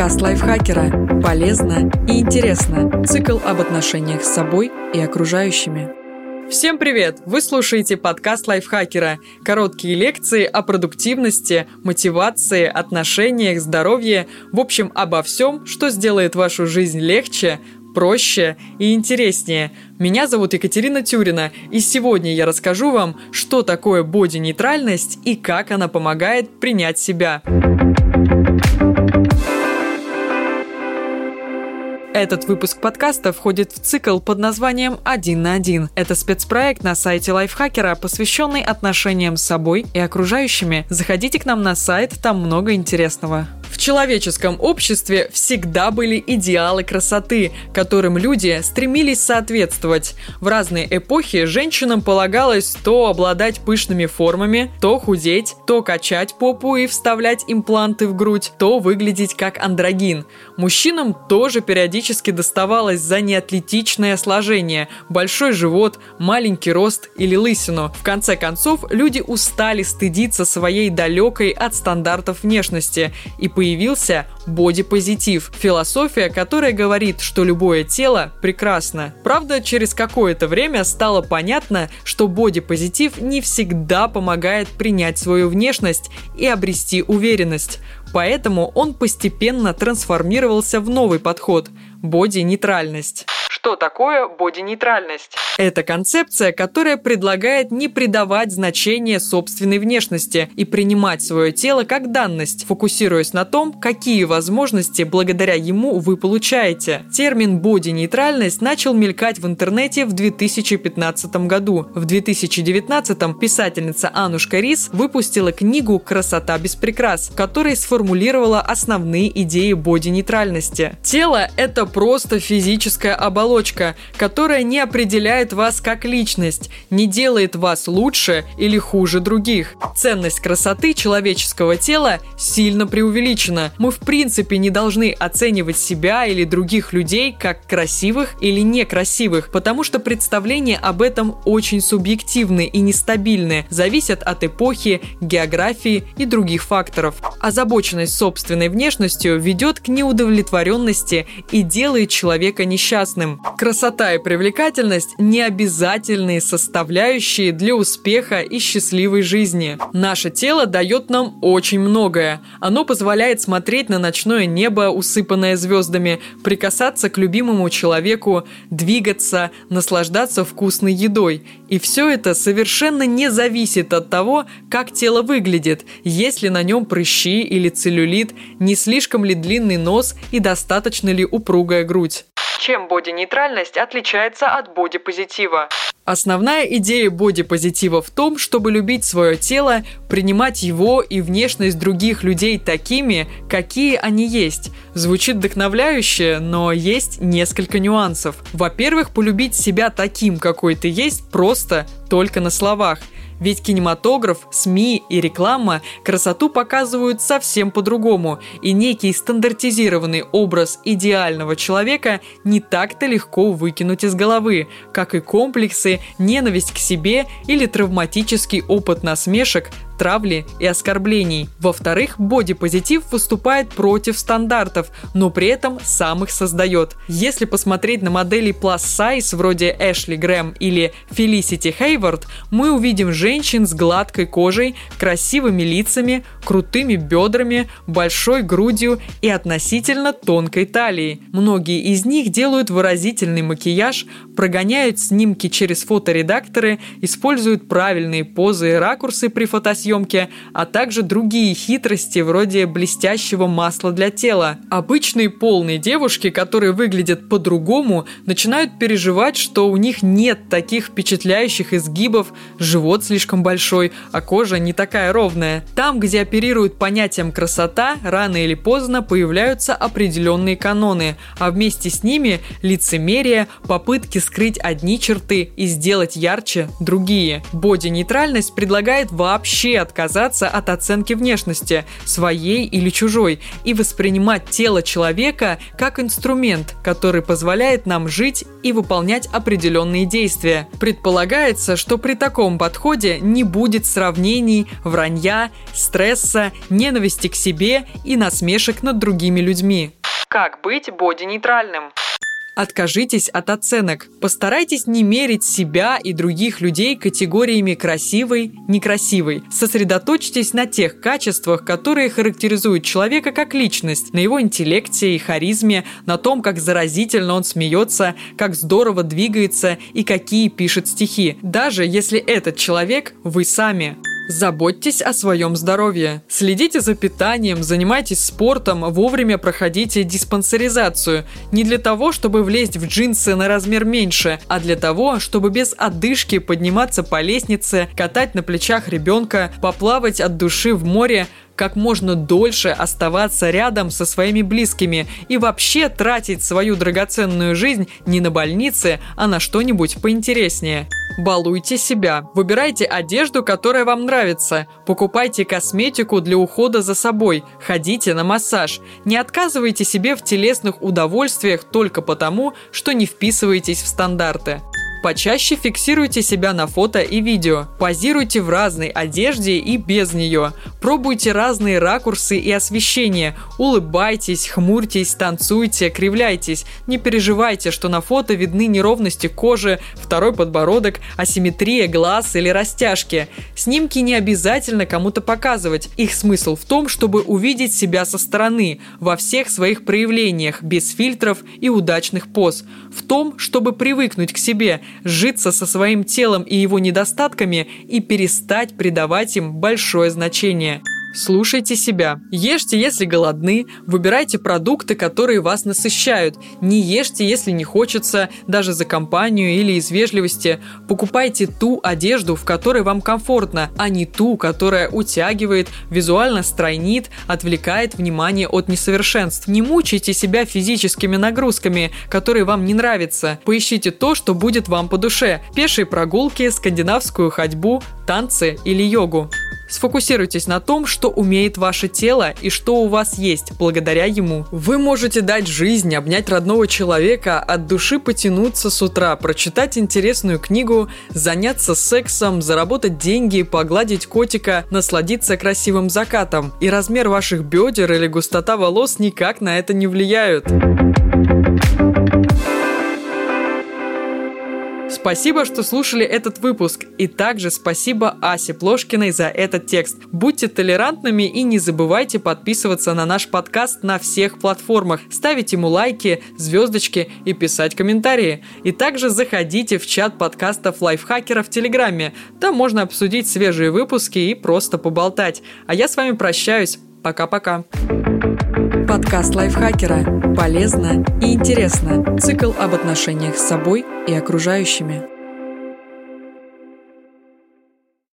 Подкаст лайфхакера. Полезно и интересно. Цикл об отношениях с собой и окружающими. Всем привет! Вы слушаете подкаст лайфхакера. Короткие лекции о продуктивности, мотивации, отношениях, здоровье. В общем, обо всем, что сделает вашу жизнь легче, проще и интереснее. Меня зовут Екатерина Тюрина, и сегодня я расскажу вам, что такое боди-нейтральность и как она помогает принять себя. Этот выпуск подкаста входит в цикл под названием «Один на один». Это спецпроект на сайте Лайфхакера, посвященный отношениям с собой и окружающими. Заходите к нам на сайт, там много интересного. В человеческом обществе всегда были идеалы красоты, которым люди стремились соответствовать. В разные эпохи женщинам полагалось то обладать пышными формами, то худеть, то качать попу и вставлять импланты в грудь, то выглядеть как андрогин. Мужчинам тоже периодически доставалось за неатлетичное сложение, большой живот, маленький рост или лысину. В конце концов, люди устали стыдиться своей далекой от стандартов внешности и появился бодипозитив – философия, которая говорит, что любое тело прекрасно. Правда, через какое-то время стало понятно, что бодипозитив не всегда помогает принять свою внешность и обрести уверенность. Поэтому он постепенно трансформировался в новый подход – боди-нейтральность. Что такое боди-нейтральность? Это концепция, которая предлагает не придавать значения собственной внешности и принимать свое тело как данность, фокусируясь на том, какие возможности благодаря ему вы получаете. Термин боди-нейтральность начал мелькать в интернете в 2015 году. В 2019 писательница Анушка Рис выпустила книгу «Красота без прикрас», в которой сформулировала основные идеи боди-нейтральности. Тело – это просто физическая оболочка, которая не определяет вас как личность, не делает вас лучше или хуже других. Ценность красоты человеческого тела сильно преувеличена. Мы в принципе не должны оценивать себя или других людей как красивых или некрасивых, потому что представления об этом очень субъективны и нестабильны, зависят от эпохи, географии и других факторов. Озабоченность собственной внешностью ведет к неудовлетворенности и делает человека несчастным. Красота и привлекательность – не обязательные составляющие для успеха и счастливой жизни. Наше тело дает нам очень многое. Оно позволяет смотреть на ночное небо, усыпанное звездами, прикасаться к любимому человеку, двигаться, наслаждаться вкусной едой. И все это совершенно не зависит от того, как тело выглядит, есть ли на нем прыщи или целлюлит, не слишком ли длинный нос и достаточно ли упругая грудь. Чем боди-нейтральность отличается от боди-позитива? Основная идея боди-позитива в том, чтобы любить свое тело, принимать его и внешность других людей такими, какие они есть. Звучит вдохновляюще, но есть несколько нюансов. Во-первых, полюбить себя таким, какой ты есть, просто только на словах – ведь кинематограф, СМИ и реклама красоту показывают совсем по-другому, и некий стандартизированный образ идеального человека не так-то легко выкинуть из головы, как и комплексы, ненависть к себе или травматический опыт насмешек, травли и оскорблений. Во-вторых, бодипозитив выступает против стандартов, но при этом сам их создает. Если посмотреть на модели plus size вроде Эшли Грэм или Фелисити Хейвард, мы увидим женщин с гладкой кожей, красивыми лицами, крутыми бедрами, большой грудью и относительно тонкой талией. Многие из них делают выразительный макияж, прогоняют снимки через фоторедакторы, используют правильные позы и ракурсы при фотосъемке, съемки, а также другие хитрости вроде блестящего масла для тела. Обычные полные девушки, которые выглядят по-другому, начинают переживать, что у них нет таких впечатляющих изгибов, живот слишком большой, а кожа не такая ровная. Там, где оперируют понятием красота, рано или поздно появляются определенные каноны, а вместе с ними лицемерие, попытки скрыть одни черты и сделать ярче другие. Боди-нейтральность предлагает вообще отказаться от оценки внешности, своей или чужой, и воспринимать тело человека как инструмент, который позволяет нам жить и выполнять определенные действия. Предполагается, что при таком подходе не будет сравнений, вранья, стресса, ненависти к себе и насмешек над другими людьми. Как быть боди-нейтральным? Откажитесь от оценок. Постарайтесь не мерить себя и других людей категориями красивый, некрасивый. Сосредоточьтесь на тех качествах, которые характеризуют человека как личность, на его интеллекте и харизме, на том, как заразительно он смеется, как здорово двигается и какие пишет стихи, даже если этот человек вы сами. Заботьтесь о своем здоровье. Следите за питанием, занимайтесь спортом, вовремя проходите диспансеризацию. Не для того, чтобы влезть в джинсы на размер меньше, а для того, чтобы без одышки подниматься по лестнице, катать на плечах ребенка, поплавать от души в море, как можно дольше оставаться рядом со своими близкими и вообще тратить свою драгоценную жизнь не на больнице, а на что-нибудь поинтереснее. Балуйте себя. Выбирайте одежду, которая вам нравится. Покупайте косметику для ухода за собой. Ходите на массаж. Не отказывайте себе в телесных удовольствиях только потому, что не вписываетесь в стандарты. Почаще фиксируйте себя на фото и видео. Позируйте в разной одежде и без нее. Пробуйте разные ракурсы и освещения. Улыбайтесь, хмурьтесь, танцуйте, кривляйтесь. Не переживайте, что на фото видны неровности кожи, второй подбородок, асимметрия глаз или растяжки. Снимки не обязательно кому-то показывать. Их смысл в том, чтобы увидеть себя со стороны, во всех своих проявлениях, без фильтров и удачных поз. В том, чтобы привыкнуть к себе, сжиться со своим телом и его недостатками и перестать придавать им большое значение. Слушайте себя. Ешьте, если голодны. Выбирайте продукты, которые вас насыщают. Не ешьте, если не хочется, даже за компанию или из вежливости. Покупайте ту одежду, в которой вам комфортно, а не ту, которая утягивает, визуально стройнит, отвлекает внимание от несовершенств. Не мучайте себя физическими нагрузками, которые вам не нравятся. Поищите то, что будет вам по душе. Пешие прогулки, скандинавскую ходьбу, танцы или йогу. Сфокусируйтесь на том, что умеет ваше тело и что у вас есть благодаря ему. Вы можете дать жизнь, обнять родного человека, от души потянуться с утра, прочитать интересную книгу, заняться сексом, заработать деньги, погладить котика, насладиться красивым закатом. И размер ваших бедер или густота волос никак на это не влияют. Спасибо, что слушали этот выпуск. И также спасибо Асе Плошкиной за этот текст. Будьте толерантными и не забывайте подписываться на наш подкаст на всех платформах, ставить ему лайки, звездочки и писать комментарии. И также заходите в чат подкастов лайфхакера в Телеграме. Там можно обсудить свежие выпуски и просто поболтать. А я с вами прощаюсь. Пока-пока. Подкаст лайфхакера. Полезно и интересно. Цикл об отношениях с собой и окружающими.